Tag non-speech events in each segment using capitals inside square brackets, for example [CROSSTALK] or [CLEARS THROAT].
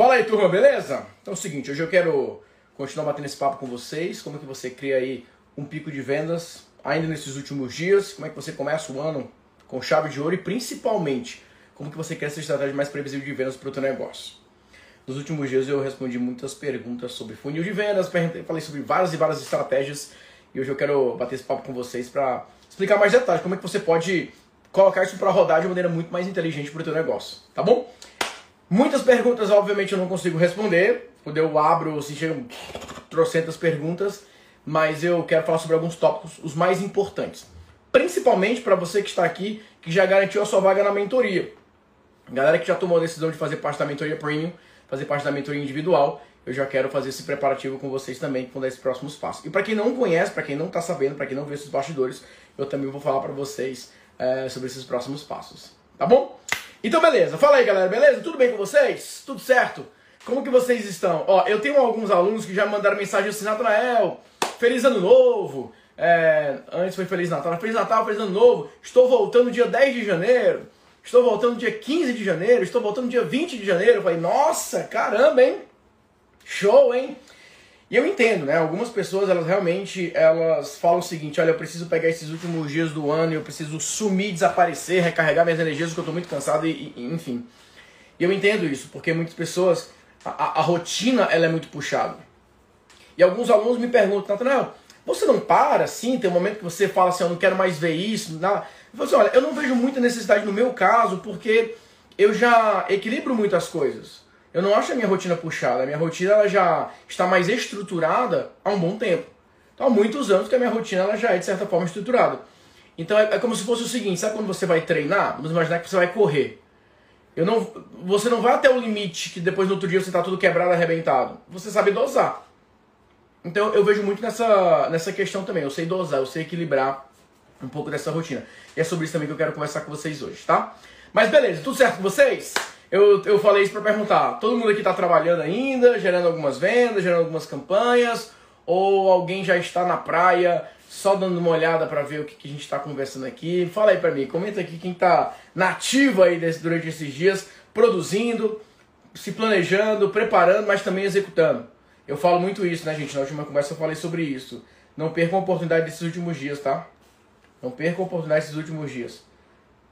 Fala aí, turma, beleza? Então é o seguinte, hoje eu quero continuar batendo esse papo com vocês, como é que você cria aí um pico de vendas ainda nesses últimos dias, como é que você começa o ano com chave de ouro e principalmente como que você cria essa estratégia mais previsível de vendas para o seu negócio. Nos últimos dias eu respondi muitas perguntas sobre funil de vendas, falei sobre várias e várias estratégias e hoje eu quero bater esse papo com vocês para explicar mais detalhes como é que você pode colocar isso para rodar de maneira muito mais inteligente para o seu negócio, tá bom? Muitas perguntas, obviamente, eu não consigo responder. Quando eu abro, assim, chegam trocentas perguntas, mas eu quero falar sobre alguns tópicos, os mais importantes. Principalmente para você que está aqui, que já garantiu a sua vaga na mentoria. Galera que já tomou a decisão de fazer parte da mentoria premium, fazer parte da mentoria individual, eu já quero fazer esse preparativo com vocês também, com esses próximos passos. E para quem não conhece, para quem não está sabendo, para quem não vê esses bastidores, eu também vou falar para vocês é, sobre esses próximos passos. Tá bom? Então, beleza. Fala aí, galera. Beleza? Tudo bem com vocês? Tudo certo? Como que vocês estão? Ó, eu tenho alguns alunos que já mandaram mensagem assim, Natanael, feliz ano novo. É, antes foi Feliz Natal. Feliz Natal, Feliz Ano Novo. Estou voltando dia 10 de janeiro. Estou voltando dia 15 de janeiro. Estou voltando dia 20 de janeiro. Eu falei, nossa, caramba, hein? Show, hein? E eu entendo, né? Algumas pessoas, elas realmente, elas falam o seguinte, olha, eu preciso pegar esses últimos dias do ano, eu preciso sumir, desaparecer, recarregar minhas energias, porque eu estou muito cansado e, e, enfim. E eu entendo isso, porque muitas pessoas, a, a, rotina, ela é muito puxada. E alguns alunos me perguntam, Natanael, você não para assim, tem um momento que você fala assim, eu não quero mais ver isso, nada. Eu falo assim, olha, eu não vejo muita necessidade no meu caso, porque eu já equilibro muitas coisas. Eu não acho a minha rotina puxada. A minha rotina ela já está mais estruturada há um bom tempo. Então, há muitos anos que a minha rotina ela já é, de certa forma, estruturada. Então, é, é como se fosse o seguinte: sabe quando você vai treinar? Vamos imaginar que você vai correr. Eu não, você não vai até o limite que depois no outro dia você está tudo quebrado, arrebentado. Você sabe dosar. Então, eu vejo muito nessa, nessa questão também. Eu sei dosar, eu sei equilibrar um pouco dessa rotina. E é sobre isso também que eu quero conversar com vocês hoje, tá? Mas beleza, tudo certo com vocês? Eu, eu falei isso para perguntar: todo mundo aqui está trabalhando ainda, gerando algumas vendas, gerando algumas campanhas? Ou alguém já está na praia só dando uma olhada para ver o que, que a gente está conversando aqui? Fala aí para mim, comenta aqui quem está nativo aí desse, durante esses dias, produzindo, se planejando, preparando, mas também executando. Eu falo muito isso, né, gente? Na última conversa eu falei sobre isso. Não percam a oportunidade desses últimos dias, tá? Não percam a oportunidade desses últimos dias.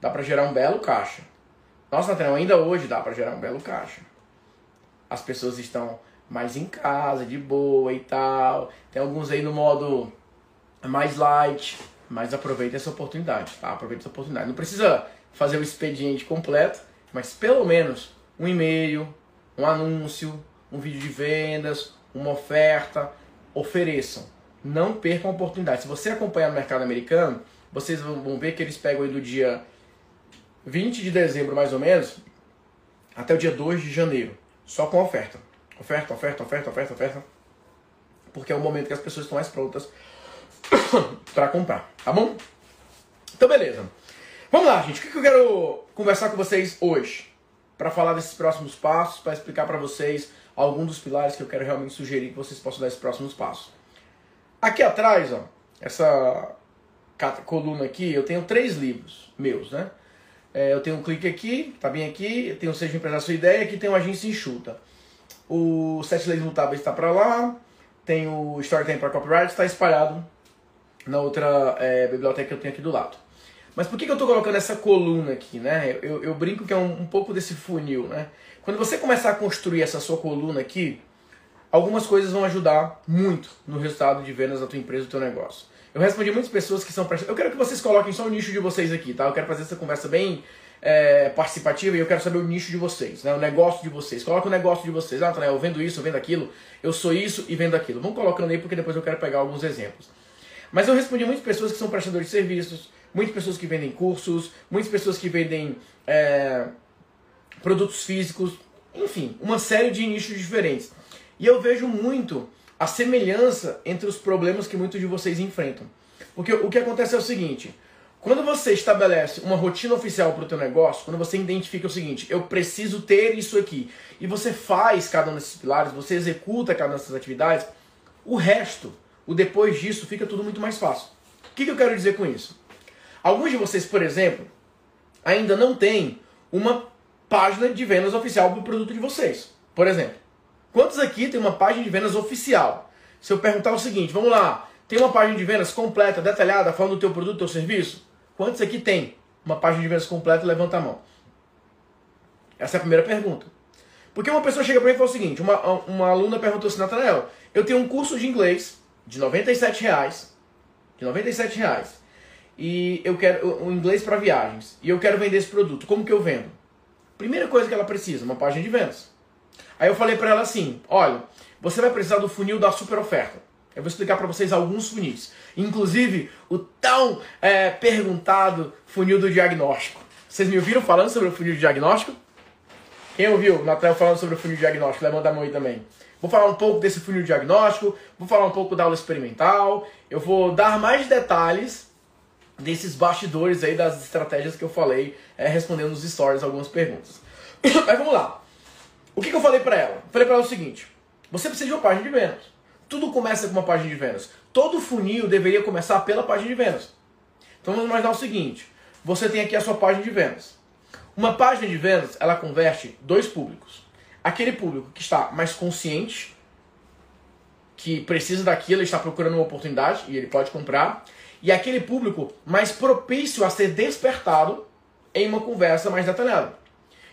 Dá para gerar um belo caixa. Nossa, Nathaniel, ainda hoje dá para gerar um belo caixa. As pessoas estão mais em casa, de boa e tal. Tem alguns aí no modo mais light, mas aproveita essa oportunidade, tá? Aproveita essa oportunidade. Não precisa fazer o expediente completo, mas pelo menos um e-mail, um anúncio, um vídeo de vendas, uma oferta, ofereçam. Não percam a oportunidade. Se você acompanhar o mercado americano, vocês vão ver que eles pegam aí do dia 20 de dezembro, mais ou menos, até o dia 2 de janeiro. Só com oferta. Oferta, oferta, oferta, oferta, oferta. Porque é o momento que as pessoas estão mais prontas [COUGHS] para comprar, tá bom? Então, beleza. Vamos lá, gente. O que eu quero conversar com vocês hoje? Para falar desses próximos passos, para explicar para vocês alguns dos pilares que eu quero realmente sugerir que vocês possam dar esses próximos passos. Aqui atrás, ó, essa coluna aqui, eu tenho três livros meus, né? É, eu tenho um clique aqui, tá bem aqui, eu tenho Seja Empresário Sua Ideia, aqui tem o Agência Enxuta. O Sete Leis Mutáveis está para lá, tem o Storytime para Copyright, está espalhado na outra é, biblioteca que eu tenho aqui do lado. Mas por que, que eu estou colocando essa coluna aqui, né? Eu, eu brinco que é um, um pouco desse funil, né? Quando você começar a construir essa sua coluna aqui, algumas coisas vão ajudar muito no resultado de vendas da tua empresa, do teu negócio. Eu respondi muitas pessoas que são Eu quero que vocês coloquem só o nicho de vocês aqui, tá? Eu quero fazer essa conversa bem é, participativa e eu quero saber o nicho de vocês, né? O negócio de vocês. Coloca o negócio de vocês. Ah, eu vendo isso, eu vendo aquilo, eu sou isso e vendo aquilo. Vamos colocando aí porque depois eu quero pegar alguns exemplos. Mas eu respondi muitas pessoas que são prestadores de serviços, muitas pessoas que vendem cursos, muitas pessoas que vendem é, produtos físicos, enfim, uma série de nichos diferentes. E eu vejo muito a semelhança entre os problemas que muitos de vocês enfrentam. Porque o que acontece é o seguinte, quando você estabelece uma rotina oficial para o teu negócio, quando você identifica o seguinte, eu preciso ter isso aqui, e você faz cada um desses pilares, você executa cada uma dessas atividades, o resto, o depois disso, fica tudo muito mais fácil. O que, que eu quero dizer com isso? Alguns de vocês, por exemplo, ainda não têm uma página de vendas oficial para o produto de vocês. Por exemplo, quantos aqui tem uma página de vendas oficial? Se eu perguntar o seguinte, vamos lá, tem uma página de vendas completa, detalhada, falando do teu produto, do teu serviço? Quantos aqui tem uma página de vendas completa? Levanta a mão. Essa é a primeira pergunta. Porque uma pessoa chega para mim e fala o seguinte, uma, uma aluna perguntou assim, Natanael, eu tenho um curso de inglês de 97 reais, de 97 reais, e eu quero um inglês para viagens, e eu quero vender esse produto, como que eu vendo? Primeira coisa que ela precisa, uma página de vendas. Aí eu falei para ela assim, olha, você vai precisar do funil da super oferta. Eu vou explicar para vocês alguns funis. Inclusive, o tão é, perguntado funil do diagnóstico. Vocês me ouviram falando sobre o funil de diagnóstico? Quem ouviu o Natal falando sobre o funil diagnóstico? Levanta a mão aí também. Vou falar um pouco desse funil diagnóstico, vou falar um pouco da aula experimental, eu vou dar mais detalhes desses bastidores aí das estratégias que eu falei, é, respondendo nos stories algumas perguntas. [COUGHS] Mas vamos lá. O que, que eu falei para ela? falei para ela o seguinte: você precisa de uma página de vendas. Tudo começa com uma página de vendas. Todo funil deveria começar pela página de vendas. Então vamos imaginar o seguinte: você tem aqui a sua página de vendas. Uma página de vendas, ela converte dois públicos. Aquele público que está mais consciente, que precisa daquilo, está procurando uma oportunidade e ele pode comprar, e aquele público mais propício a ser despertado em uma conversa mais detalhada.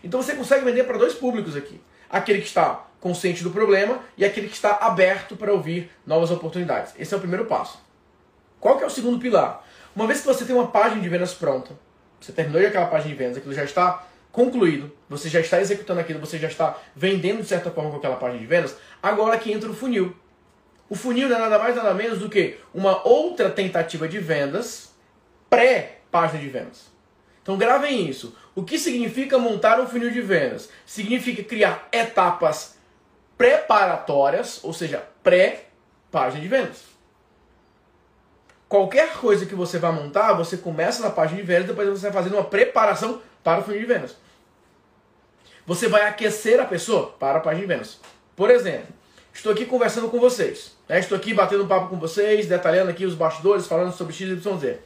Então você consegue vender para dois públicos aqui: aquele que está consciente do problema e aquele que está aberto para ouvir novas oportunidades. Esse é o primeiro passo. Qual que é o segundo pilar? Uma vez que você tem uma página de vendas pronta, você terminou de aquela página de vendas, aquilo já está concluído, você já está executando aquilo, você já está vendendo de certa forma com aquela página de vendas, agora que entra o funil. O funil não é nada mais nada menos do que uma outra tentativa de vendas pré-página de vendas. Então gravem isso. O que significa montar um funil de vendas? Significa criar etapas preparatórias, ou seja, pré-página de vendas. Qualquer coisa que você vai montar, você começa na página de vendas, depois você vai fazendo uma preparação para o funil de vendas. Você vai aquecer a pessoa para a página de vendas. Por exemplo, estou aqui conversando com vocês. Né? Estou aqui batendo papo com vocês, detalhando aqui os bastidores, falando sobre XYZ.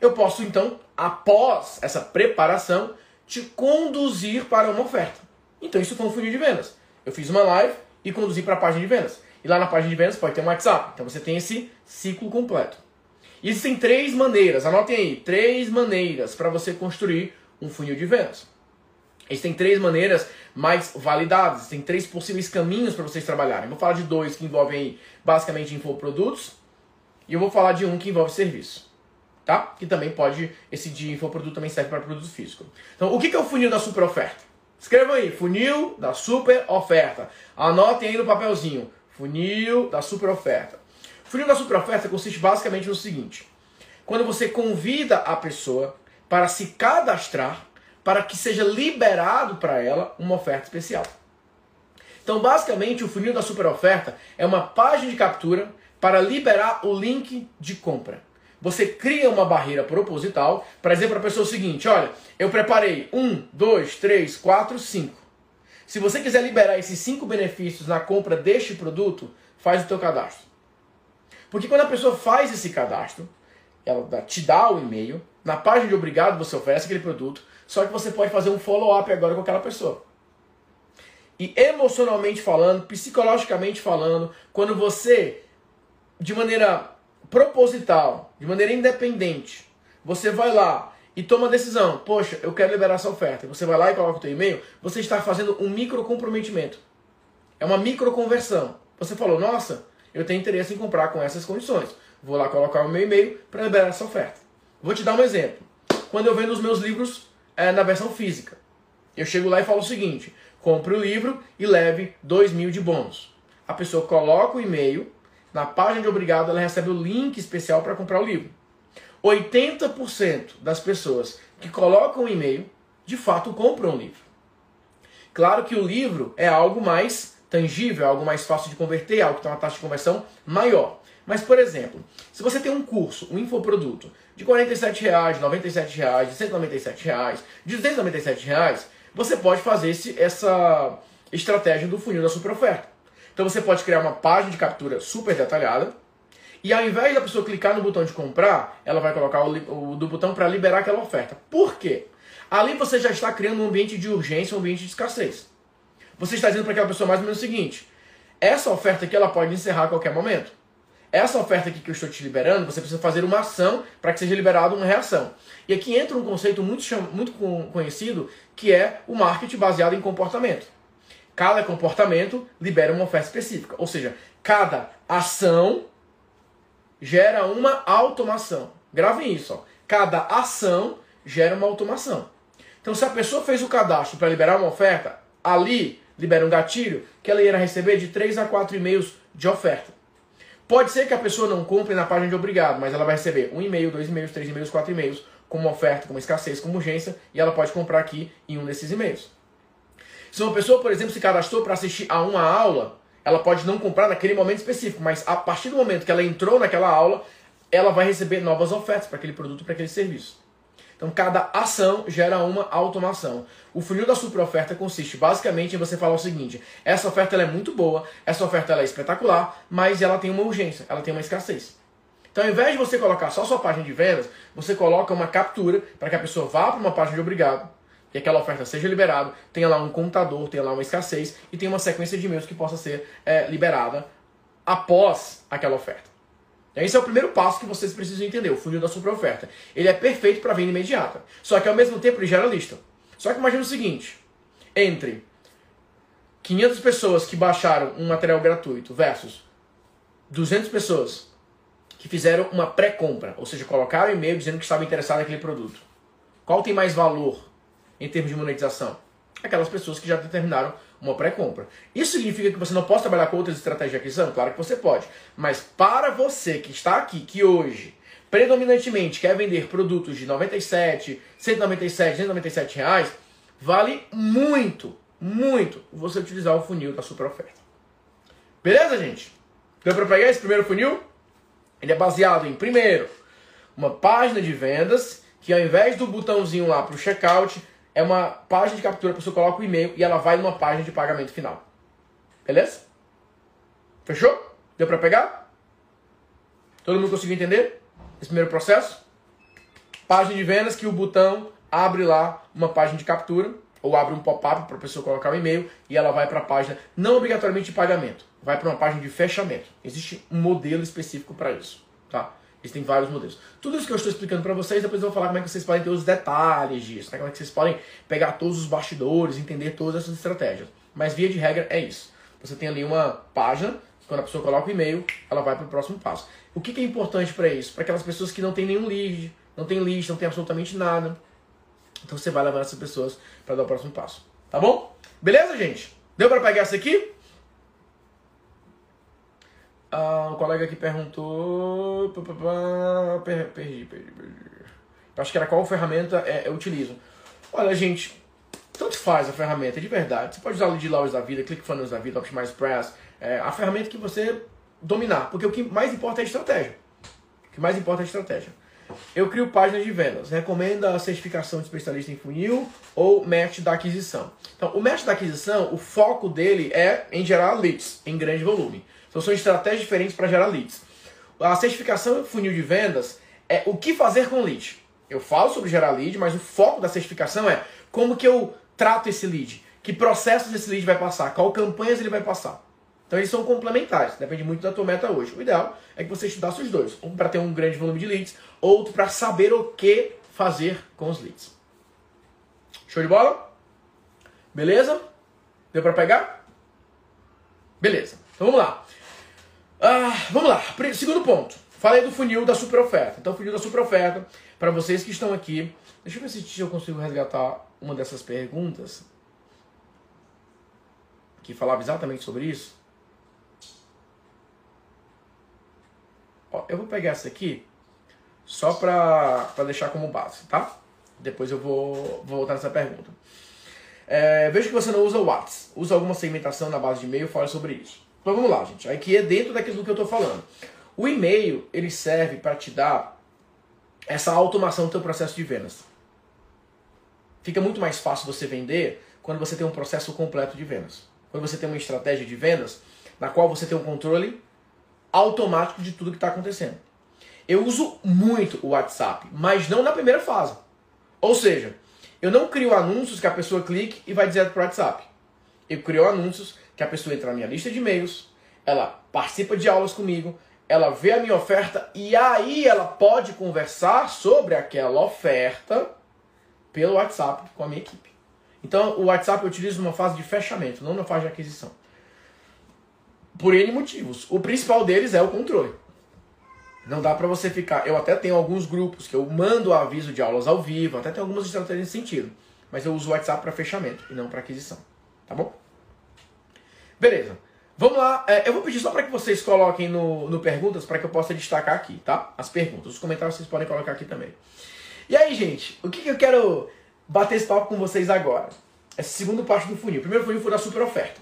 Eu posso, então, após essa preparação, te conduzir para uma oferta. Então, isso foi um funil de vendas. Eu fiz uma live e conduzi para a página de vendas. E lá na página de vendas pode ter um WhatsApp. Então, você tem esse ciclo completo. Existem três maneiras, anotem aí, três maneiras para você construir um funil de vendas. Existem três maneiras mais validadas, tem três possíveis caminhos para vocês trabalharem. Vou falar de dois que envolvem basicamente infoprodutos e eu vou falar de um que envolve serviço. Tá? Que também pode, esse de infoproduto também serve para produto físico. Então, o que é o funil da super oferta? Escrevam aí, funil da super oferta. Anotem aí no papelzinho, funil da super oferta. Funil da super oferta consiste basicamente no seguinte: quando você convida a pessoa para se cadastrar para que seja liberado para ela uma oferta especial. Então, basicamente, o funil da super oferta é uma página de captura para liberar o link de compra. Você cria uma barreira proposital para dizer para a pessoa o seguinte: olha, eu preparei um, dois, três, quatro, cinco. Se você quiser liberar esses cinco benefícios na compra deste produto, faz o teu cadastro. Porque quando a pessoa faz esse cadastro, ela te dá o e-mail, na página de obrigado você oferece aquele produto, só que você pode fazer um follow-up agora com aquela pessoa. E emocionalmente falando, psicologicamente falando, quando você, de maneira proposital, de maneira independente, você vai lá e toma a decisão, poxa, eu quero liberar essa oferta, você vai lá e coloca o teu e-mail, você está fazendo um micro comprometimento. É uma micro conversão. Você falou, nossa, eu tenho interesse em comprar com essas condições. Vou lá colocar o meu e-mail para liberar essa oferta. Vou te dar um exemplo. Quando eu vendo os meus livros é, na versão física, eu chego lá e falo o seguinte: compre o livro e leve 2 mil de bônus. A pessoa coloca o e-mail, na página de obrigado ela recebe o link especial para comprar o livro. 80% das pessoas que colocam o e-mail, de fato compram o livro. Claro que o livro é algo mais tangível, é algo mais fácil de converter, é algo que tem uma taxa de conversão maior. Mas, por exemplo, se você tem um curso, um infoproduto, de 47 reais, de 97 reais, de 197 reais, de 297 reais, você pode fazer esse, essa estratégia do funil da super oferta. Então você pode criar uma página de captura super detalhada, e ao invés da pessoa clicar no botão de comprar, ela vai colocar o, o do botão para liberar aquela oferta. Por quê? Ali você já está criando um ambiente de urgência, um ambiente de escassez. você está dizendo para aquela pessoa mais ou menos o seguinte: essa oferta aqui ela pode encerrar a qualquer momento. Essa oferta aqui que eu estou te liberando, você precisa fazer uma ação para que seja liberada uma reação. E aqui entra um conceito muito, muito conhecido que é o marketing baseado em comportamento. Cada comportamento libera uma oferta específica. Ou seja, cada ação gera uma automação. Gravem isso. Ó. Cada ação gera uma automação. Então, se a pessoa fez o cadastro para liberar uma oferta, ali libera um gatilho que ela irá receber de 3 a 4 e-mails de oferta. Pode ser que a pessoa não compre na página de obrigado, mas ela vai receber um e-mail, dois e-mails, três e-mails, quatro e-mails, com uma oferta, com uma escassez, com uma urgência, e ela pode comprar aqui em um desses e-mails. Se uma pessoa, por exemplo, se cadastrou para assistir a uma aula, ela pode não comprar naquele momento específico, mas a partir do momento que ela entrou naquela aula, ela vai receber novas ofertas para aquele produto, para aquele serviço. Então, cada ação gera uma automação. O funil da superoferta consiste basicamente em você falar o seguinte: essa oferta é muito boa, essa oferta é espetacular, mas ela tem uma urgência, ela tem uma escassez. Então, ao invés de você colocar só sua página de vendas, você coloca uma captura para que a pessoa vá para uma página de obrigado e aquela oferta seja liberada, tenha lá um contador, tenha lá uma escassez e tenha uma sequência de e-mails que possa ser é, liberada após aquela oferta. Esse é o primeiro passo que vocês precisam entender, o funil da superoferta. Ele é perfeito para venda imediata. Só que ao mesmo tempo ele gera lista. Só que imagine o seguinte: entre 500 pessoas que baixaram um material gratuito versus 200 pessoas que fizeram uma pré-compra, ou seja, colocaram e-mail dizendo que estavam interessados naquele produto. Qual tem mais valor em termos de monetização? Aquelas pessoas que já determinaram uma pré-compra. Isso significa que você não pode trabalhar com outras estratégias de aquisição? Claro que você pode. Mas para você que está aqui, que hoje predominantemente quer vender produtos de 97, 197, 197 reais, vale muito, muito você utilizar o funil da super oferta. Beleza, gente? Deu para pegar esse primeiro funil? Ele é baseado em, primeiro, uma página de vendas que ao invés do botãozinho lá para o checkout, é uma página de captura, a pessoa coloca o e-mail e ela vai numa página de pagamento final. Beleza? Fechou? Deu para pegar? Todo mundo conseguiu entender esse primeiro processo? Página de vendas que o botão abre lá uma página de captura ou abre um pop-up para a pessoa colocar o e-mail e ela vai para a página não obrigatoriamente de pagamento, vai para uma página de fechamento. Existe um modelo específico para isso, tá? Existem vários modelos. Tudo isso que eu estou explicando para vocês, depois eu vou falar como é que vocês podem ter os detalhes disso, né? como é que vocês podem pegar todos os bastidores, entender todas essas estratégias. Mas via de regra é isso. Você tem ali uma página, quando a pessoa coloca o e-mail, ela vai para o próximo passo. O que, que é importante para isso? Para aquelas pessoas que não têm nenhum lead, não tem list, não tem absolutamente nada. Então você vai levar essas pessoas para dar o próximo passo. Tá bom? Beleza, gente? Deu para pegar essa aqui? Ah, um colega aqui perguntou. Perdi, perdi, perdi. Acho que era qual ferramenta é, eu utilizo. Olha, gente, tanto faz a ferramenta, de verdade. Você pode usar o Laws da vida, ClickFunnels da vida, Optimize Press, é, a ferramenta que você dominar. Porque o que mais importa é a estratégia. O que mais importa é a estratégia. Eu crio páginas de vendas. Recomenda a certificação de especialista em funil ou match da aquisição. Então, o match da aquisição, o foco dele é em gerar leads em grande volume. Então são estratégias diferentes para gerar leads. A certificação funil de vendas é o que fazer com lead. Eu falo sobre gerar lead, mas o foco da certificação é como que eu trato esse lead, que processos esse lead vai passar, qual campanhas ele vai passar. Então eles são complementares, depende muito da tua meta hoje. O ideal é que você estudasse os dois, um para ter um grande volume de leads, outro para saber o que fazer com os leads. Show de bola? Beleza? Deu para pegar? Beleza. Então vamos lá. Ah, vamos lá. Segundo ponto. Falei do funil da super oferta. Então, funil da super oferta, para vocês que estão aqui. Deixa eu ver se eu consigo resgatar uma dessas perguntas que falava exatamente sobre isso. Ó, eu vou pegar essa aqui só para deixar como base, tá? Depois eu vou, vou voltar nessa pergunta. É, vejo que você não usa o WhatsApp. Usa alguma segmentação na base de e-mail, fala sobre isso. Então vamos lá, gente. Aqui é dentro daquilo que eu estou falando. O e-mail, ele serve para te dar essa automação do teu processo de vendas. Fica muito mais fácil você vender quando você tem um processo completo de vendas. Quando você tem uma estratégia de vendas na qual você tem um controle automático de tudo que está acontecendo. Eu uso muito o WhatsApp, mas não na primeira fase. Ou seja, eu não crio anúncios que a pessoa clique e vai direto para o WhatsApp. Eu crio anúncios que a pessoa entra na minha lista de e-mails, ela participa de aulas comigo, ela vê a minha oferta e aí ela pode conversar sobre aquela oferta pelo WhatsApp com a minha equipe. Então o WhatsApp eu utilizo numa fase de fechamento, não na fase de aquisição. Por N motivos. O principal deles é o controle. Não dá para você ficar. Eu até tenho alguns grupos que eu mando aviso de aulas ao vivo, até tem algumas estratégias nesse sentido. Mas eu uso o WhatsApp para fechamento e não para aquisição. Tá bom? Beleza. Vamos lá. É, eu vou pedir só para que vocês coloquem no, no perguntas para que eu possa destacar aqui, tá? As perguntas. Os comentários vocês podem colocar aqui também. E aí, gente, o que, que eu quero bater esse papo com vocês agora? Essa segunda parte do funil. O primeiro funil foi da super oferta.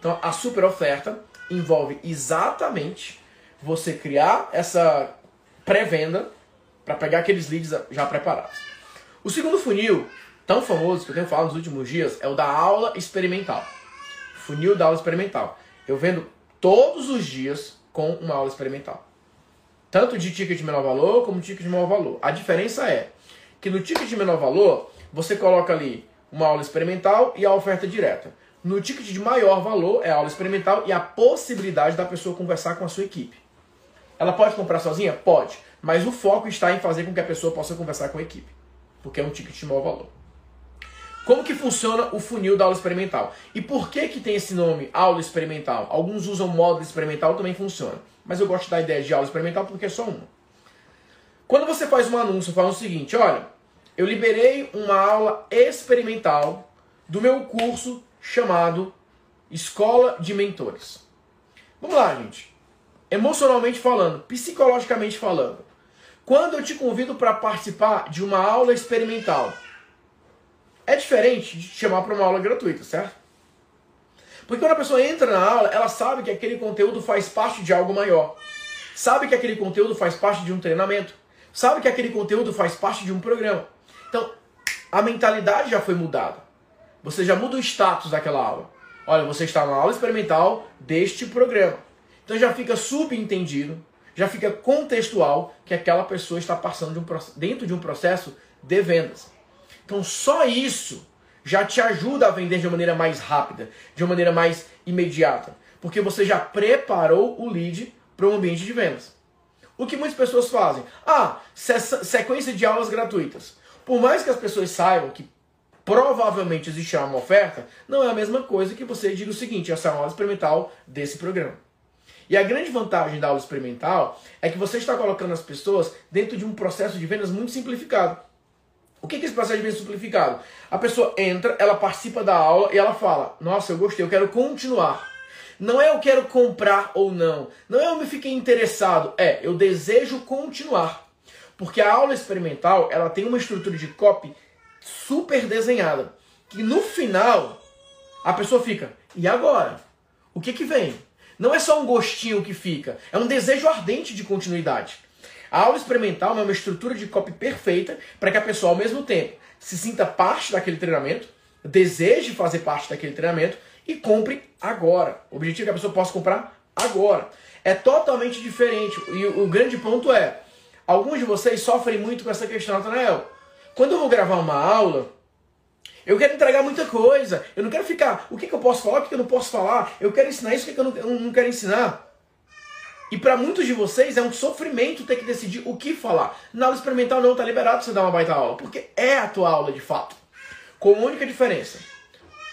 Então, a super oferta envolve exatamente você criar essa pré-venda para pegar aqueles leads já preparados. O segundo funil, tão famoso que eu tenho falado nos últimos dias, é o da aula experimental. Funil da aula experimental. Eu vendo todos os dias com uma aula experimental. Tanto de ticket de menor valor como de ticket de maior valor. A diferença é que no ticket de menor valor, você coloca ali uma aula experimental e a oferta direta. No ticket de maior valor é a aula experimental e a possibilidade da pessoa conversar com a sua equipe. Ela pode comprar sozinha? Pode. Mas o foco está em fazer com que a pessoa possa conversar com a equipe. Porque é um ticket de maior valor. Como que funciona o funil da aula experimental? E por que que tem esse nome, aula experimental? Alguns usam módulo experimental, também funciona. Mas eu gosto da ideia de aula experimental porque é só uma. Quando você faz um anúncio, fala o seguinte, olha, eu liberei uma aula experimental do meu curso chamado Escola de Mentores. Vamos lá, gente. Emocionalmente falando, psicologicamente falando. Quando eu te convido para participar de uma aula experimental, é diferente de te chamar para uma aula gratuita, certo? Porque quando a pessoa entra na aula, ela sabe que aquele conteúdo faz parte de algo maior. Sabe que aquele conteúdo faz parte de um treinamento. Sabe que aquele conteúdo faz parte de um programa. Então, a mentalidade já foi mudada. Você já muda o status daquela aula. Olha, você está na aula experimental deste programa. Então já fica subentendido, já fica contextual que aquela pessoa está passando de um, dentro de um processo de vendas. Então só isso já te ajuda a vender de uma maneira mais rápida, de uma maneira mais imediata, porque você já preparou o lead para um ambiente de vendas. O que muitas pessoas fazem? Ah, sequência de aulas gratuitas. Por mais que as pessoas saibam que provavelmente existirá uma oferta, não é a mesma coisa que você diga o seguinte, essa é uma aula experimental desse programa. E a grande vantagem da aula experimental é que você está colocando as pessoas dentro de um processo de vendas muito simplificado. O que é esse processo de vendas simplificado? A pessoa entra, ela participa da aula e ela fala: Nossa, eu gostei, eu quero continuar. Não é eu quero comprar ou não. Não é eu me fiquei interessado. É, eu desejo continuar. Porque a aula experimental, ela tem uma estrutura de copy super desenhada. Que no final, a pessoa fica, e agora? O que que vem? Não é só um gostinho que fica, é um desejo ardente de continuidade. A aula experimental é uma estrutura de copy perfeita para que a pessoa, ao mesmo tempo, se sinta parte daquele treinamento, deseje fazer parte daquele treinamento e compre agora. O objetivo é que a pessoa possa comprar agora. É totalmente diferente. E o grande ponto é: alguns de vocês sofrem muito com essa questão, Natanael. Quando eu vou gravar uma aula, eu quero entregar muita coisa. Eu não quero ficar, o que, que eu posso falar, o que, que eu não posso falar. Eu quero ensinar isso, o que, que eu, não, não quero ensinar. E para muitos de vocês é um sofrimento ter que decidir o que falar. Na aula experimental não está liberado você dar uma baita aula, porque é a tua aula de fato. Com uma única diferença.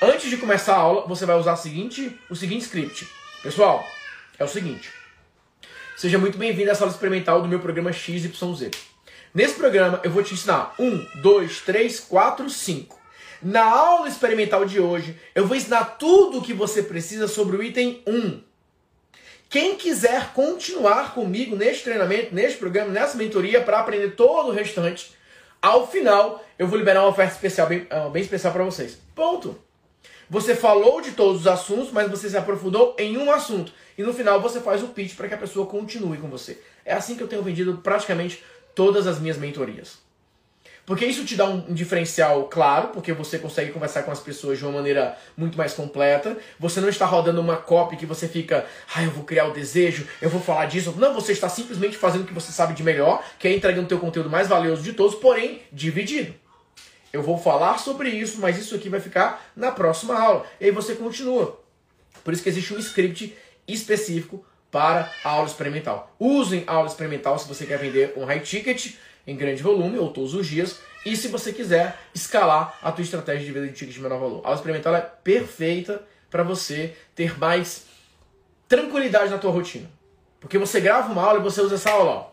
Antes de começar a aula, você vai usar o seguinte, o seguinte script. Pessoal, é o seguinte. Seja muito bem-vindo a essa aula experimental do meu programa XYZ. Nesse programa eu vou te ensinar um, dois, três, quatro, cinco. Na aula experimental de hoje, eu vou ensinar tudo o que você precisa sobre o item 1. Quem quiser continuar comigo neste treinamento, neste programa, nessa mentoria para aprender todo o restante, ao final eu vou liberar uma oferta especial, bem, ah, bem especial para vocês. Ponto. Você falou de todos os assuntos, mas você se aprofundou em um assunto. E no final você faz o pitch para que a pessoa continue com você. É assim que eu tenho vendido praticamente todas as minhas mentorias. Porque isso te dá um, diferencial claro, porque você consegue conversar com as pessoas de uma maneira muito mais completa. Você não está rodando uma copy que você fica, ah, eu vou criar o desejo, eu vou falar disso. Não, você está simplesmente fazendo o que você sabe de melhor, que é entregando o teu conteúdo mais valioso de todos, porém dividido. Eu vou falar sobre isso, mas isso aqui vai ficar na próxima aula. E aí você continua. Por isso que existe um script específico para a aula experimental. Usem a aula experimental se você quer vender um high ticket em grande volume ou todos os dias e se você quiser escalar a tua estratégia de venda de ticket de menor valor. A aula experimental é perfeita para você ter mais tranquilidade na tua rotina. Porque você grava uma aula e você usa essa aula, ó,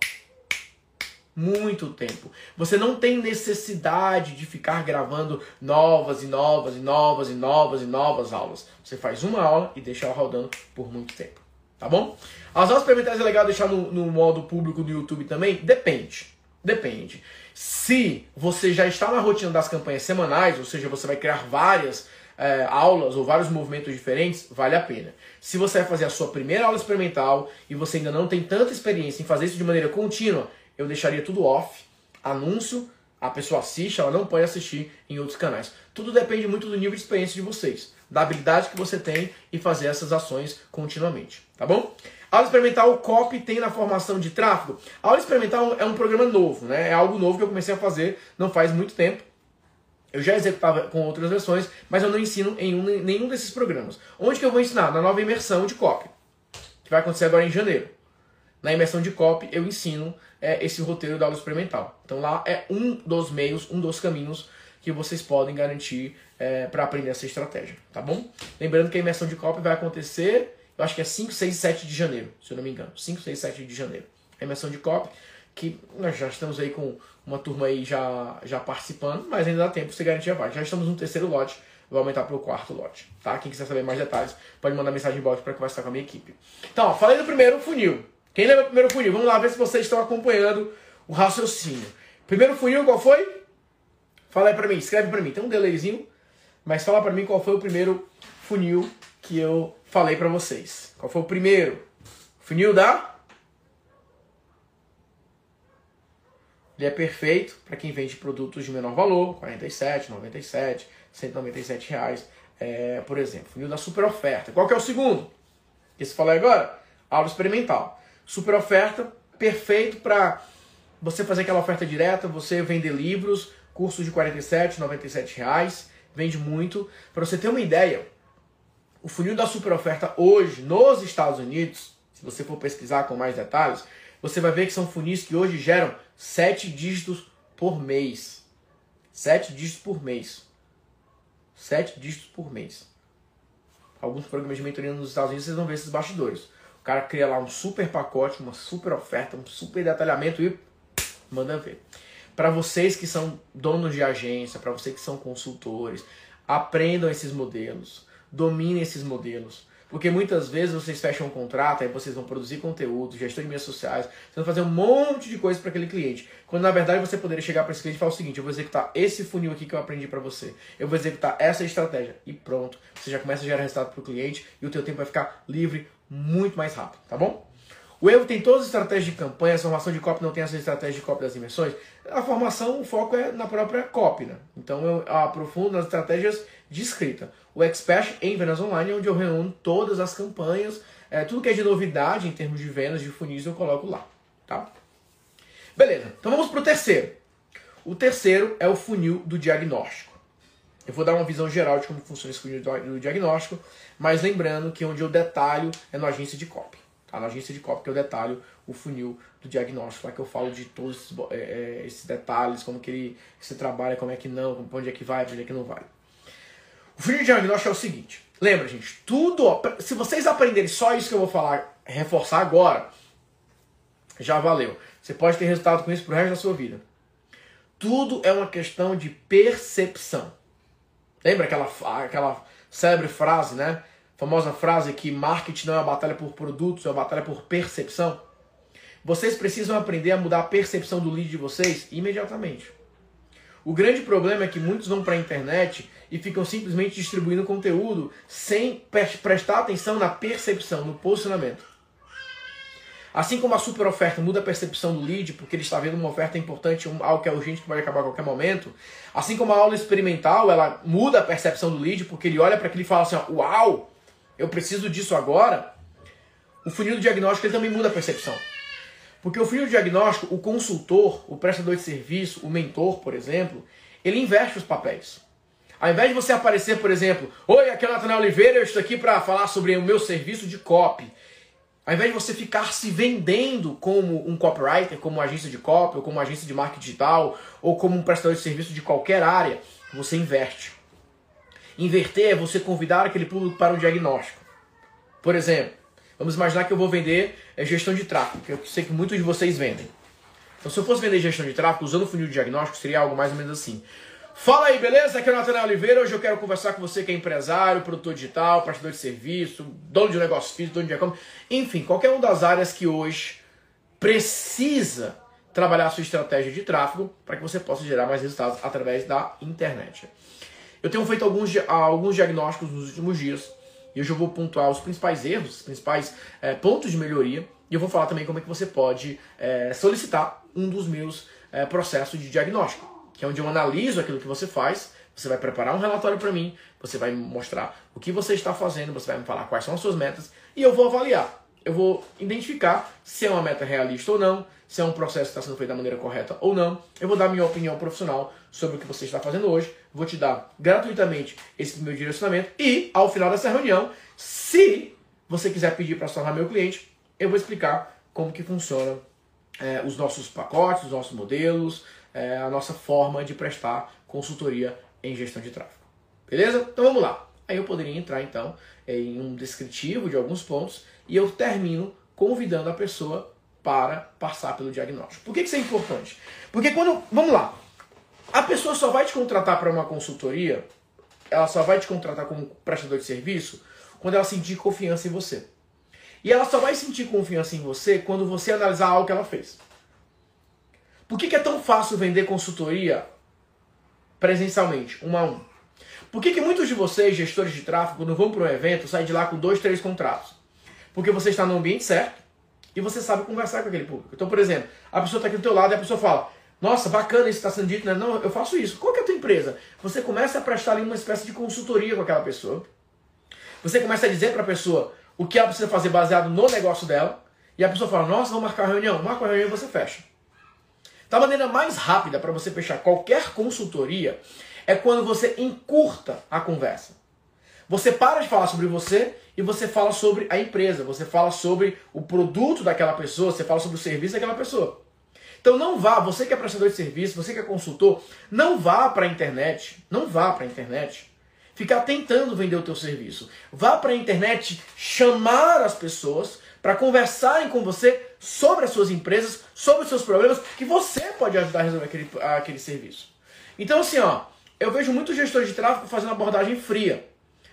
muito tempo. Você não tem necessidade de ficar gravando novas e novas e novas e novas e novas aulas. Você faz uma aula e deixa ela rodando por muito tempo. Tá bom? As aulas experimentais é legal deixar no, no modo público do YouTube também? Depende. Depende. Se você já está na rotina das campanhas semanais, ou seja, você vai criar várias é, aulas ou vários movimentos diferentes, vale a pena. Se você vai fazer a sua primeira aula experimental e você ainda não tem tanta experiência em fazer isso de maneira contínua, eu deixaria tudo off, anúncio, a pessoa assiste, ela não pode assistir em outros canais. Tudo depende muito do nível de experiência de vocês, da habilidade que você tem e fazer essas ações continuamente, tá bom? Aula experimental o COP tem na formação de tráfego. A aula experimental é um programa novo, né? É algo novo que eu comecei a fazer não faz muito tempo. Eu já executava com outras versões, mas eu não ensino em um, nenhum desses programas. Onde que eu vou ensinar? Na nova imersão de COP, que vai acontecer agora em janeiro. Na imersão de COP eu ensino é, esse roteiro da aula experimental. Então lá é um dos meios, um dos caminhos que vocês podem garantir é, para aprender essa estratégia, tá bom? Lembrando que a imersão de COP vai acontecer, eu acho que é 5, 6 e 7 de janeiro, se eu não me engano. 5, 6 e 7 de janeiro. A imersão de COP, que nós já estamos aí com uma turma aí já, já participando, mas ainda dá tempo você garantir a vaga. Já estamos no terceiro lote, vou aumentar para o quarto lote, tá? Quem quiser saber mais detalhes, pode mandar mensagem em box para conversar com a minha equipe. Então, ó, falei do primeiro funil. Quem lembra o primeiro funil? Vamos lá ver se vocês estão acompanhando o raciocínio. Primeiro funil qual foi? Fala aí pra mim, escreve pra mim. Tem um delayzinho, mas fala pra mim qual foi o primeiro funil que eu falei pra vocês. Qual foi o primeiro? Funil da... Ele é perfeito para quem vende produtos de menor valor, 47, 97, 197 reais, é, por exemplo. Funil da super oferta. Qual que é o segundo? Esse falei agora? Aula experimental. Super oferta, perfeito para você fazer aquela oferta direta, você vender livros, cursos de 47, 97 reais, vende muito. Para você ter uma ideia, o funil da super oferta hoje nos Estados Unidos, se você for pesquisar com mais detalhes, você vai ver que são funis que hoje geram 7 dígitos por mês. 7 dígitos por mês. 7 dígitos por mês. Alguns programas de mentoria nos Estados Unidos vocês vão ver esses bastidores cara cria lá um super pacote, uma super oferta, um super detalhamento e manda ver. Para vocês que são donos de agência, para vocês que são consultores, aprendam esses modelos, dominem esses modelos. Porque muitas vezes vocês fecham um contrato, aí vocês vão produzir conteúdo, gestão de mídias sociais, vocês vão fazer um monte de coisa para aquele cliente. Quando na verdade você poderia chegar para esse cliente e falar o seguinte: eu vou executar esse funil aqui que eu aprendi para você, eu vou executar essa estratégia e pronto. Você já começa a gerar resultado para o cliente e o teu tempo vai ficar livre muito mais rápido, tá bom? O Evo tem todas as estratégias de campanha, a formação de copy não tem essa estratégia de copy das imersões. A formação, o foco é na própria copy, né? Então eu aprofundo nas estratégias de escrita. O Expert em vendas online, onde eu reúno todas as campanhas, é, tudo que é de novidade em termos de vendas, de funis, eu coloco lá, tá? Beleza, então vamos para o terceiro. O terceiro é o funil do diagnóstico. Eu vou dar uma visão geral de como funciona esse funil do diagnóstico, mas lembrando que onde eu detalho é na agência de copy. Tá? Na agência de copy que eu detalho o funil do diagnóstico, lá que eu falo de todos esses, é, é, esses detalhes, como que ele se trabalha, como é que não, onde é que vai, onde é que não vai. O funil de diagnóstico é o seguinte, lembra gente, tudo, se vocês aprenderem só isso que eu vou falar, reforçar agora, já valeu. Você pode ter resultado com isso pro resto da sua vida. Tudo é uma questão de percepção. Lembra aquela, aquela célebre frase, né? Famosa frase que marketing não é uma batalha por produtos, é uma batalha por percepção. Vocês precisam aprender a mudar a percepção do lead de vocês imediatamente. O grande problema é que muitos vão para a internet e ficam simplesmente distribuindo conteúdo sem prestar atenção na percepção, no posicionamento. Assim como a super oferta muda a percepção do lead, porque ele está vendo uma oferta importante, algo que é urgente, que vai acabar a qualquer momento. Assim como a aula experimental, ela muda a percepção do lead, porque ele olha para aquilo e fala assim, uau, eu preciso disso agora. O funil do diagnóstico ele também muda a percepção. Porque o funil do diagnóstico, o consultor, o prestador de serviço, o mentor, por exemplo, ele inverte os papéis. Ao invés de você aparecer, por exemplo, Oi, aqui é o Nathanael Oliveira, eu estou aqui para falar sobre o meu serviço de copy. Ao invés de você ficar se vendendo como um copywriter, como uma agência de copy, ou como uma agência de marketing digital, ou como um prestador de serviço de qualquer área, você inverte. Inverter é você convidar aquele público para um diagnóstico. Por exemplo, vamos imaginar que eu vou vender é, gestão de tráfego, que eu sei que muitos de vocês vendem. Então, se eu fosse vender gestão de tráfego usando o funil de diagnóstico, seria algo mais ou menos assim. Fala aí, beleza? Aqui é o Nathanael Oliveira. Hoje eu quero conversar com você que é empresário, produtor digital, prestador de serviço, dono de negócio físico, dono de e-commerce, enfim, qualquer uma das áreas que hoje precisa trabalhar a sua estratégia de tráfego para que você possa gerar mais resultados através da internet. Eu tenho feito alguns, alguns diagnósticos nos últimos dias e hoje eu vou pontuar os principais erros, os principais é, pontos de melhoria e eu vou falar também como é que você pode é, solicitar um dos meus é, processos de diagnóstico que é onde eu analiso aquilo que você faz. Você vai preparar um relatório para mim, você vai mostrar o que você está fazendo, você vai me falar quais são as suas metas e eu vou avaliar. Eu vou identificar se é uma meta realista ou não, se é um processo que está sendo feito da maneira correta ou não. Eu vou dar minha opinião profissional sobre o que você está fazendo hoje. Vou te dar gratuitamente esse meu direcionamento e, ao final dessa reunião, se você quiser pedir para se tornar meu cliente, eu vou explicar como que funciona é, os nossos pacotes, os nossos modelos, é, a nossa forma de prestar consultoria em gestão de tráfego. Beleza? Então vamos lá. Aí eu poderia entrar então em um descritivo de alguns pontos e eu termino convidando a pessoa para passar pelo diagnóstico. Por que isso é importante? Porque quando. Vamos lá. A pessoa só vai te contratar para uma consultoria, ela só vai te contratar como prestador de serviço quando ela sentir confiança em você. E ela só vai sentir confiança em você quando você analisar algo que ela fez. Por que, que é tão fácil vender consultoria presencialmente, um a um? Por que, que muitos de vocês, gestores de tráfego, quando vão para um evento, saem de lá com dois, três contratos? Porque você está no ambiente certo e você sabe conversar com aquele público. Então, por exemplo, a pessoa está aqui do teu lado e a pessoa fala, nossa, bacana isso está sendo dito, né? Não, eu faço isso. Qual que é a tua empresa? Você começa a prestar ali uma espécie de consultoria com aquela pessoa. Você começa a dizer para a pessoa o que ela precisa fazer baseado no negócio dela. E a pessoa fala, nossa, vamos marcar uma reunião. Marca uma reunião e você fecha. Da maneira mais rápida para você fechar qualquer consultoria é quando você encurta a conversa. Você para de falar sobre você e você fala sobre a empresa, você fala sobre o produto daquela pessoa, você fala sobre o serviço daquela pessoa. Então não vá, você que é prestador de serviço, você que é consultor, não vá para a internet, não vá para a internet ficar tentando vender o teu serviço. Vá para a internet chamar as pessoas para conversarem com você sobre as suas empresas, sobre os seus problemas, que você pode ajudar a resolver aquele, aquele serviço. Então, assim, ó, eu vejo muitos gestores de tráfego fazendo abordagem fria.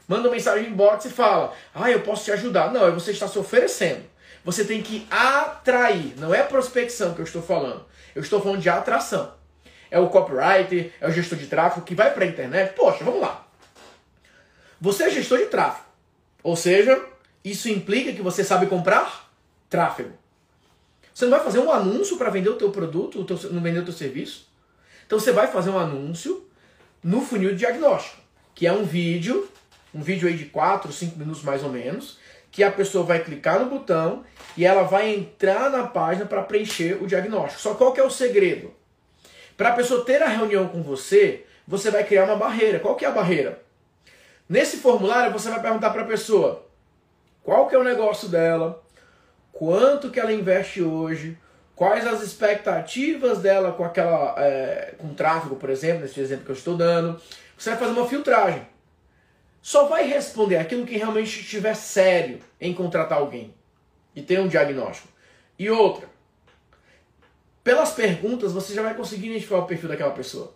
Manda mensagem em box e fala, ah, eu posso te ajudar. Não, é você está se oferecendo. Você tem que atrair, não é prospecção que eu estou falando. Eu estou falando de atração. É o copywriter, é o gestor de tráfego que vai para a internet. Poxa, vamos lá. Você é gestor de tráfego. Ou seja, isso implica que você sabe comprar tráfego. Você não vai fazer um anúncio para vender o teu produto, o teu, não vender o teu serviço. Então você vai fazer um anúncio no funil de diagnóstico, que é um vídeo, um vídeo aí de 4, 5 minutos mais ou menos, que a pessoa vai clicar no botão e ela vai entrar na página para preencher o diagnóstico. Só qual que é o segredo? Para a pessoa ter a reunião com você, você vai criar uma barreira. Qual que é a barreira? Nesse formulário você vai perguntar para a pessoa: qual que é o negócio dela, quanto que ela investe hoje, quais as expectativas dela com aquela é, com tráfego, por exemplo, nesse exemplo que eu estou dando. Você vai fazer uma filtragem. Só vai responder aquilo que realmente estiver sério em contratar alguém e ter um diagnóstico. E outra, pelas perguntas você já vai conseguir identificar o perfil daquela pessoa.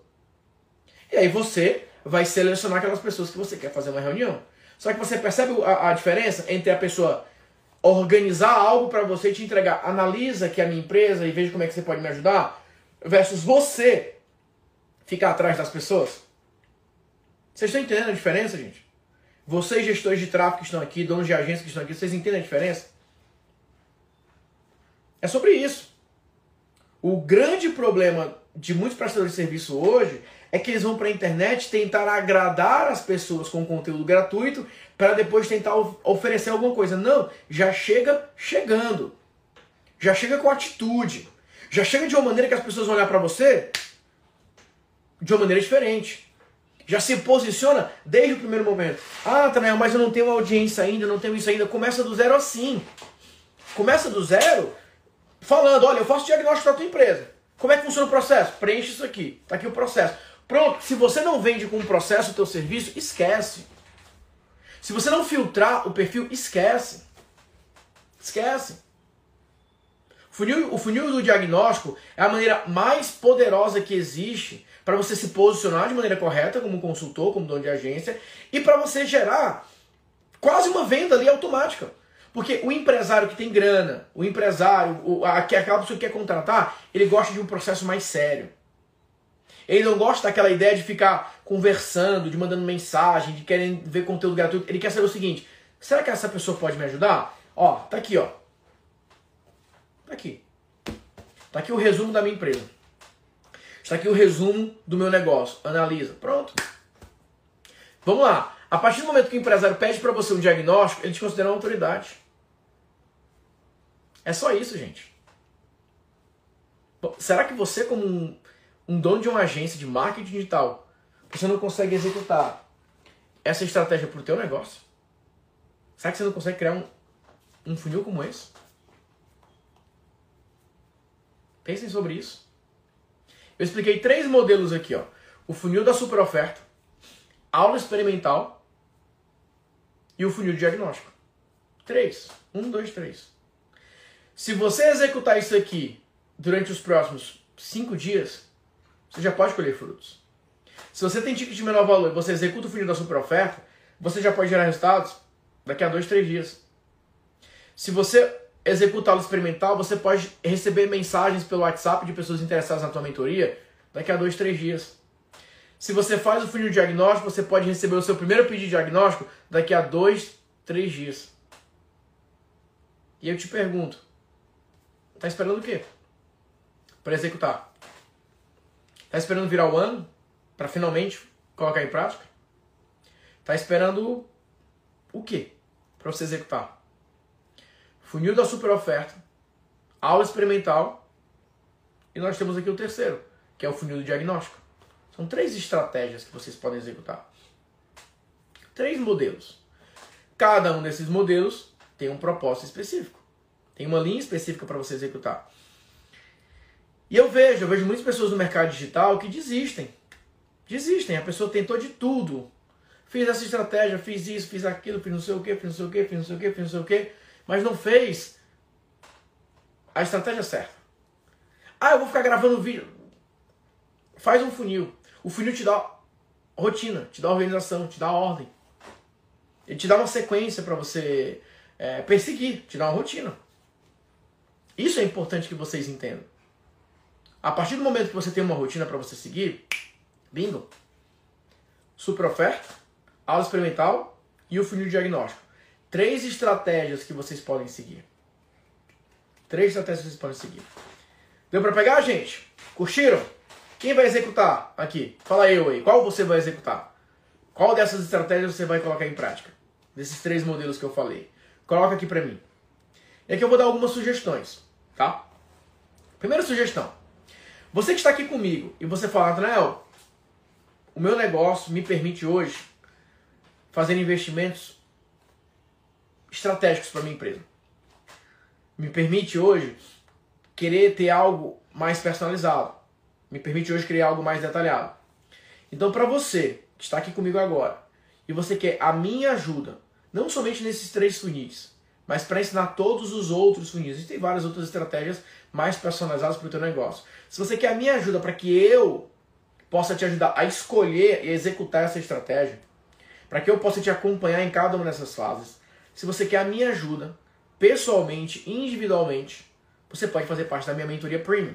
E aí você vai selecionar aquelas pessoas que você quer fazer uma reunião. Só que você percebe a, a diferença entre a pessoa organizar algo para você te entregar, analisa que a minha empresa e veja como é que você pode me ajudar, versus você ficar atrás das pessoas? Vocês estão entendendo a diferença, gente? Vocês, gestores de tráfego que estão aqui, donos de agências que estão aqui, vocês entendem a diferença? É sobre isso. O grande problema de muitos prestadores de serviço hoje é que eles vão para a internet tentar agradar as pessoas com conteúdo gratuito para depois tentar oferecer alguma coisa. Não, já chega chegando. Já chega com atitude. Já chega de uma maneira que as pessoas vão olhar para você de uma maneira diferente. Já se posiciona desde o primeiro momento. Ah, Tanel, mas eu não tenho audiência ainda, não tenho isso ainda. Começa do zero assim. Começa do zero falando, olha, eu faço diagnóstico da tua empresa. Como é que funciona o processo? Preenche isso aqui. Tá aqui o processo. Pronto, se você não vende com o processo o teu serviço, esquece. Se você não filtrar o perfil, esquece. Esquece. O funil, o funil do diagnóstico é a maneira mais poderosa que existe para você se posicionar de maneira correta como consultor, como dono de agência, e para você gerar quase uma venda ali automática. Porque o empresário que tem grana, o empresário, o, a, aquela pessoa que quer contratar, ele gosta de um processo mais sério. Ele não gosta daquela ideia de ficar conversando, de mandando mensagem, de querer ver conteúdo gratuito. Ele quer saber o seguinte: será que essa pessoa pode me ajudar? Ó, tá aqui, ó. Tá aqui. Tá aqui o resumo da minha empresa. Está aqui o resumo do meu negócio. Analisa. Pronto. Vamos lá. A partir do momento que o empresário pede para você um diagnóstico, ele te considera uma autoridade. É só isso, gente. Será que você, como um, um dono de uma agência de marketing digital, você não consegue executar essa estratégia para o teu negócio? Será que você não consegue criar um, um funil como esse? Pensem sobre isso. Eu expliquei três modelos aqui, ó. O funil da super oferta, aula experimental e o funil diagnóstico. Três. Um, dois, três. Se você executar isso aqui durante os próximos cinco dias, você já pode colher frutos. Se você tem ticket de menor valor e você executa o funil da super oferta, você já pode gerar resultados daqui a dois, três dias. Se você executar o experimental, você pode receber mensagens pelo WhatsApp de pessoas interessadas na tua mentoria daqui a dois, três dias. Se você faz o funil diagnóstico, você pode receber o seu primeiro pedido de diagnóstico daqui a dois, três dias. E eu te pergunto, tá esperando o quê? Para executar? Tá esperando virar o ano para finalmente colocar em prática? Tá esperando o quê para você executar? funil da super oferta, aula experimental e nós temos aqui o terceiro, que é o funil do diagnóstico. São três estratégias que vocês podem executar. Três modelos. Cada um desses modelos tem um propósito específico. Tem uma linha específica para você executar. E eu vejo, eu vejo muitas pessoas no mercado digital que desistem. Desistem. A pessoa tentou de tudo. Fiz essa estratégia, fiz isso, fiz aquilo, fiz não sei o que, fiz não sei o que, fiz não sei o que, fiz não sei o que mas não fez a estratégia certa. Ah, eu vou ficar gravando vídeo. Faz um funil. O funil te dá rotina, te dá organização, te dá ordem. Ele te dá uma sequência para você é, perseguir, te dá uma rotina. Isso é importante que vocês entendam. A partir do momento que você tem uma rotina para você seguir, bingo. Super oferta, aula experimental e o funil diagnóstico. Três estratégias que vocês podem seguir. Três estratégias que vocês podem seguir. Deu para pegar, gente? Curtiram? Quem vai executar aqui? Fala eu aí. Qual você vai executar? Qual dessas estratégias você vai colocar em prática? Desses três modelos que eu falei. Coloca aqui para mim. E aqui eu vou dar algumas sugestões, tá? Primeira sugestão. Você que está aqui comigo e você fala, Daniel, o meu negócio me permite hoje fazer investimentos estratégicos para minha empresa. Me permite hoje querer ter algo mais personalizado. Me permite hoje criar algo mais detalhado. Então, para você que está aqui comigo agora e você quer a minha ajuda, não somente nesses três funis, mas para ensinar todos os outros funis. Existem várias outras estratégias mais personalizadas para o teu negócio. Se você quer a minha ajuda para que eu possa te ajudar a escolher e executar essa estratégia, para que eu possa te acompanhar em cada uma dessas fases, se você quer a minha ajuda, pessoalmente, individualmente, você pode fazer parte da minha mentoria premium.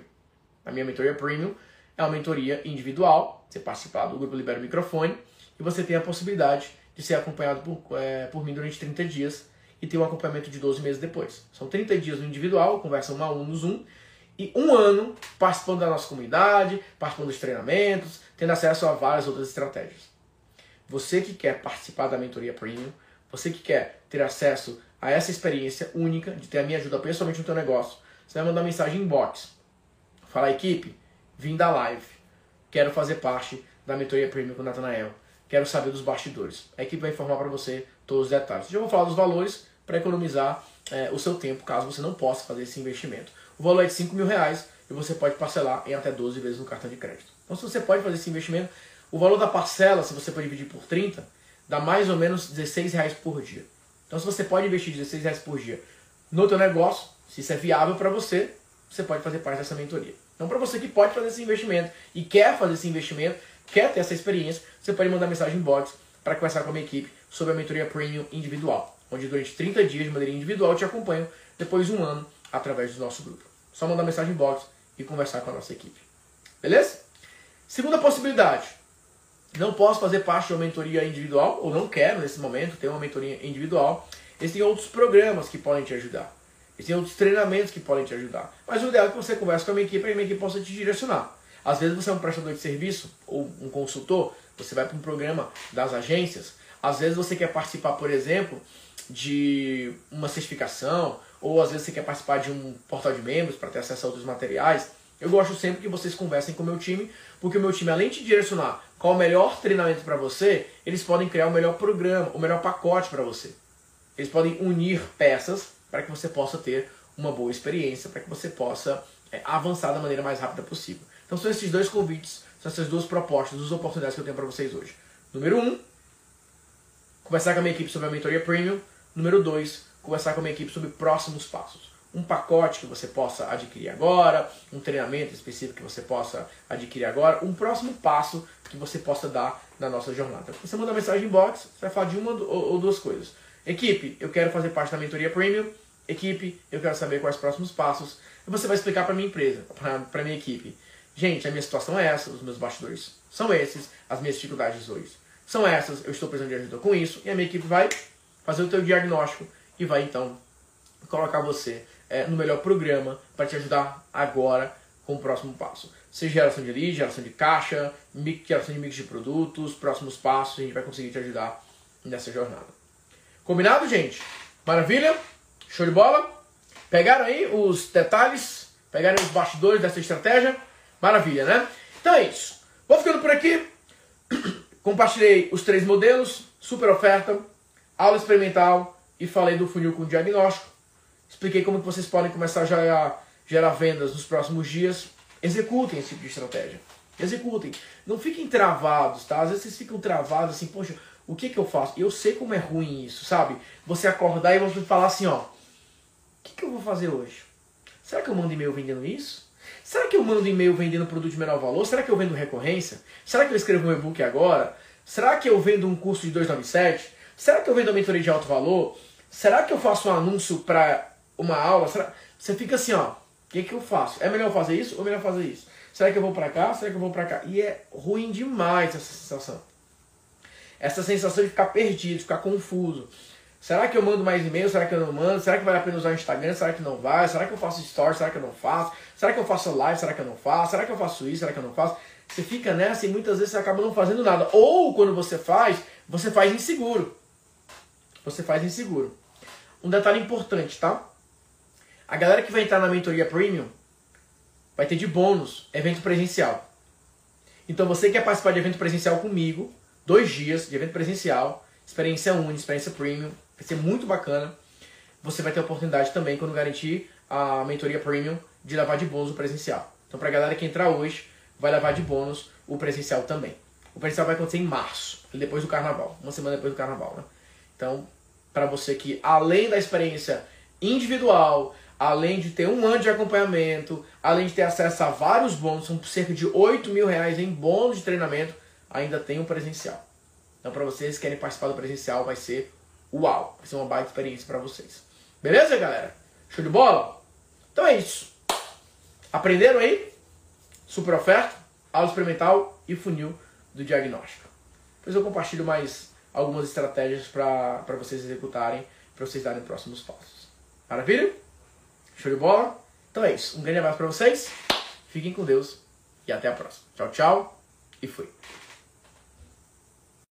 A minha mentoria premium é uma mentoria individual, você participa do grupo Libera o Microfone e você tem a possibilidade de ser acompanhado por, é, por mim durante 30 dias e ter um acompanhamento de 12 meses depois. São 30 dias no individual, conversa um a um no Zoom, e um ano participando da nossa comunidade, participando dos treinamentos, tendo acesso a várias outras estratégias. Você que quer participar da mentoria premium, você que quer ter acesso a essa experiência única de ter a minha ajuda pessoalmente no teu negócio, você vai mandar mensagem inbox. Fala, equipe, vim da live. quero fazer parte da mentoria premium com o Natanael. Quero saber dos bastidores. A equipe vai informar para você todos os detalhes. Já vou falar dos valores para economizar é, o seu tempo, caso você não possa fazer esse investimento. O valor é de 5 mil reais e você pode parcelar em até 12 vezes no cartão de crédito. Então, se você pode fazer esse investimento, o valor da parcela, se você pode dividir por 30, dá mais ou menos 16 reais por dia. Então, se você pode investir 16 reais por dia no teu negócio, se isso é viável para você, você pode fazer parte dessa mentoria. Então, para você que pode fazer esse investimento e quer fazer esse investimento, quer ter essa experiência, você pode mandar mensagem em box para conversar com a minha equipe sobre a mentoria premium individual, onde durante 30 dias de maneira individual te acompanho depois de um ano através do nosso grupo. Só mandar mensagem em box e conversar com a nossa equipe. Beleza? Segunda possibilidade. Não posso fazer parte de uma mentoria individual, ou não quero nesse momento ter uma mentoria individual. Existem outros programas que podem te ajudar. Existem outros treinamentos que podem te ajudar. Mas o ideal é que você converse com a minha equipe que a minha equipe possa te direcionar. Às vezes você é um prestador de serviço ou um consultor, você vai para um programa das agências. Às vezes você quer participar, por exemplo, de uma certificação, ou às vezes você quer participar de um portal de membros para ter acesso a outros materiais. Eu gosto sempre que vocês conversem com o meu time, porque o meu time, além de direcionar qual o melhor treinamento para você, eles podem criar o melhor programa, o melhor pacote para você. Eles podem unir peças para que você possa ter uma boa experiência, para que você possa é, avançar da maneira mais rápida possível. Então são esses dois convites, são essas duas propostas, duas oportunidades que eu tenho para vocês hoje. Número um, conversar com a minha equipe sobre a mentoria premium. Número dois, conversar com a minha equipe sobre próximos passos. Um pacote que você possa adquirir agora, um treinamento específico que você possa adquirir agora, um próximo passo que você possa dar na nossa jornada. Você manda mensagem em box, você vai falar de uma ou duas coisas. Equipe, eu quero fazer parte da mentoria premium. Equipe, eu quero saber quais os próximos passos. E você vai explicar para minha empresa, para minha equipe. Gente, a minha situação é essa, os meus bastidores são esses, as minhas dificuldades hoje são essas, eu estou precisando de ajuda com isso, e a minha equipe vai fazer o teu diagnóstico e vai então colocar você é, no melhor programa para te ajudar agora com o próximo passo. Seja geração de lead, geração de caixa, mix, geração de mix de produtos, próximos passos, a gente vai conseguir te ajudar nessa jornada. Combinado, gente? Maravilha? Show de bola? Pegaram aí os detalhes? Pegaram os bastidores dessa estratégia? Maravilha, né? Então é isso. Vou ficando por aqui. [CLEARS THROAT] Compartilhei os três modelos, super oferta, aula experimental e falei do funil com diagnóstico. Expliquei como que vocês podem começar a gerar, gerar vendas nos próximos dias. Executem esse tipo de estratégia. Executem. Não fiquem travados, tá? Às vezes vocês ficam travados assim, poxa, o que que eu faço? Eu sei como é ruim isso, sabe? Você acordar e você falar assim, ó, o que que eu vou fazer hoje? Será que eu mando e-mail vendendo isso? Será que eu mando e-mail vendendo produto de menor valor? Será que eu vendo recorrência? Será que eu escrevo um e-book agora? Será que eu vendo um curso de 297? Será que eu vendo uma mentoria de alto valor? Será que eu faço um anúncio para uma aula? Será... Você fica assim, ó, o que, que eu faço? É melhor fazer isso ou é melhor fazer isso? Será que eu vou para cá? Será que eu vou para cá? E é ruim demais essa sensação. Essa sensação de ficar perdido, ficar confuso. Será que eu mando mais e-mail? Será que eu não mando? Será que vale a pena usar o Instagram? Será que não vai? Será que eu faço story? Será que eu não faço? Será que eu faço live? Será que eu não faço? Será que eu faço isso? Será que eu não faço? Você fica nessa e muitas vezes você acaba não fazendo nada. Ou quando você faz, você faz inseguro. Você faz inseguro. Um detalhe importante, tá? A galera que vai entrar na mentoria premium vai ter de bônus evento presencial. Então você quer participar de evento presencial comigo, dois dias de evento presencial, experiência única, experiência premium, vai ser muito bacana. Você vai ter a oportunidade também, quando garantir a mentoria premium, de levar de bônus o presencial. Então, para a galera que entrar hoje, vai levar de bônus o presencial também. O presencial vai acontecer em março, depois do carnaval, uma semana depois do carnaval. Né? Então, para você que, além da experiência individual, além de ter um ano de acompanhamento, além de ter acesso a vários bônus, são cerca de 8 mil reais em bônus de treinamento, ainda tem o presencial. Então, para vocês que querem participar do presencial, vai ser uau! Vai ser uma baita experiência para vocês. Beleza, galera? Show de bola? Então é isso. Aprenderam aí? Super oferta, aula experimental e funil do diagnóstico. Depois eu compartilho mais algumas estratégias para vocês executarem, para vocês darem próximos passos. Maravilha? Show de bola? Então é isso. Um grande abraço para vocês. Fiquem com Deus e até a próxima. Tchau, tchau e fui.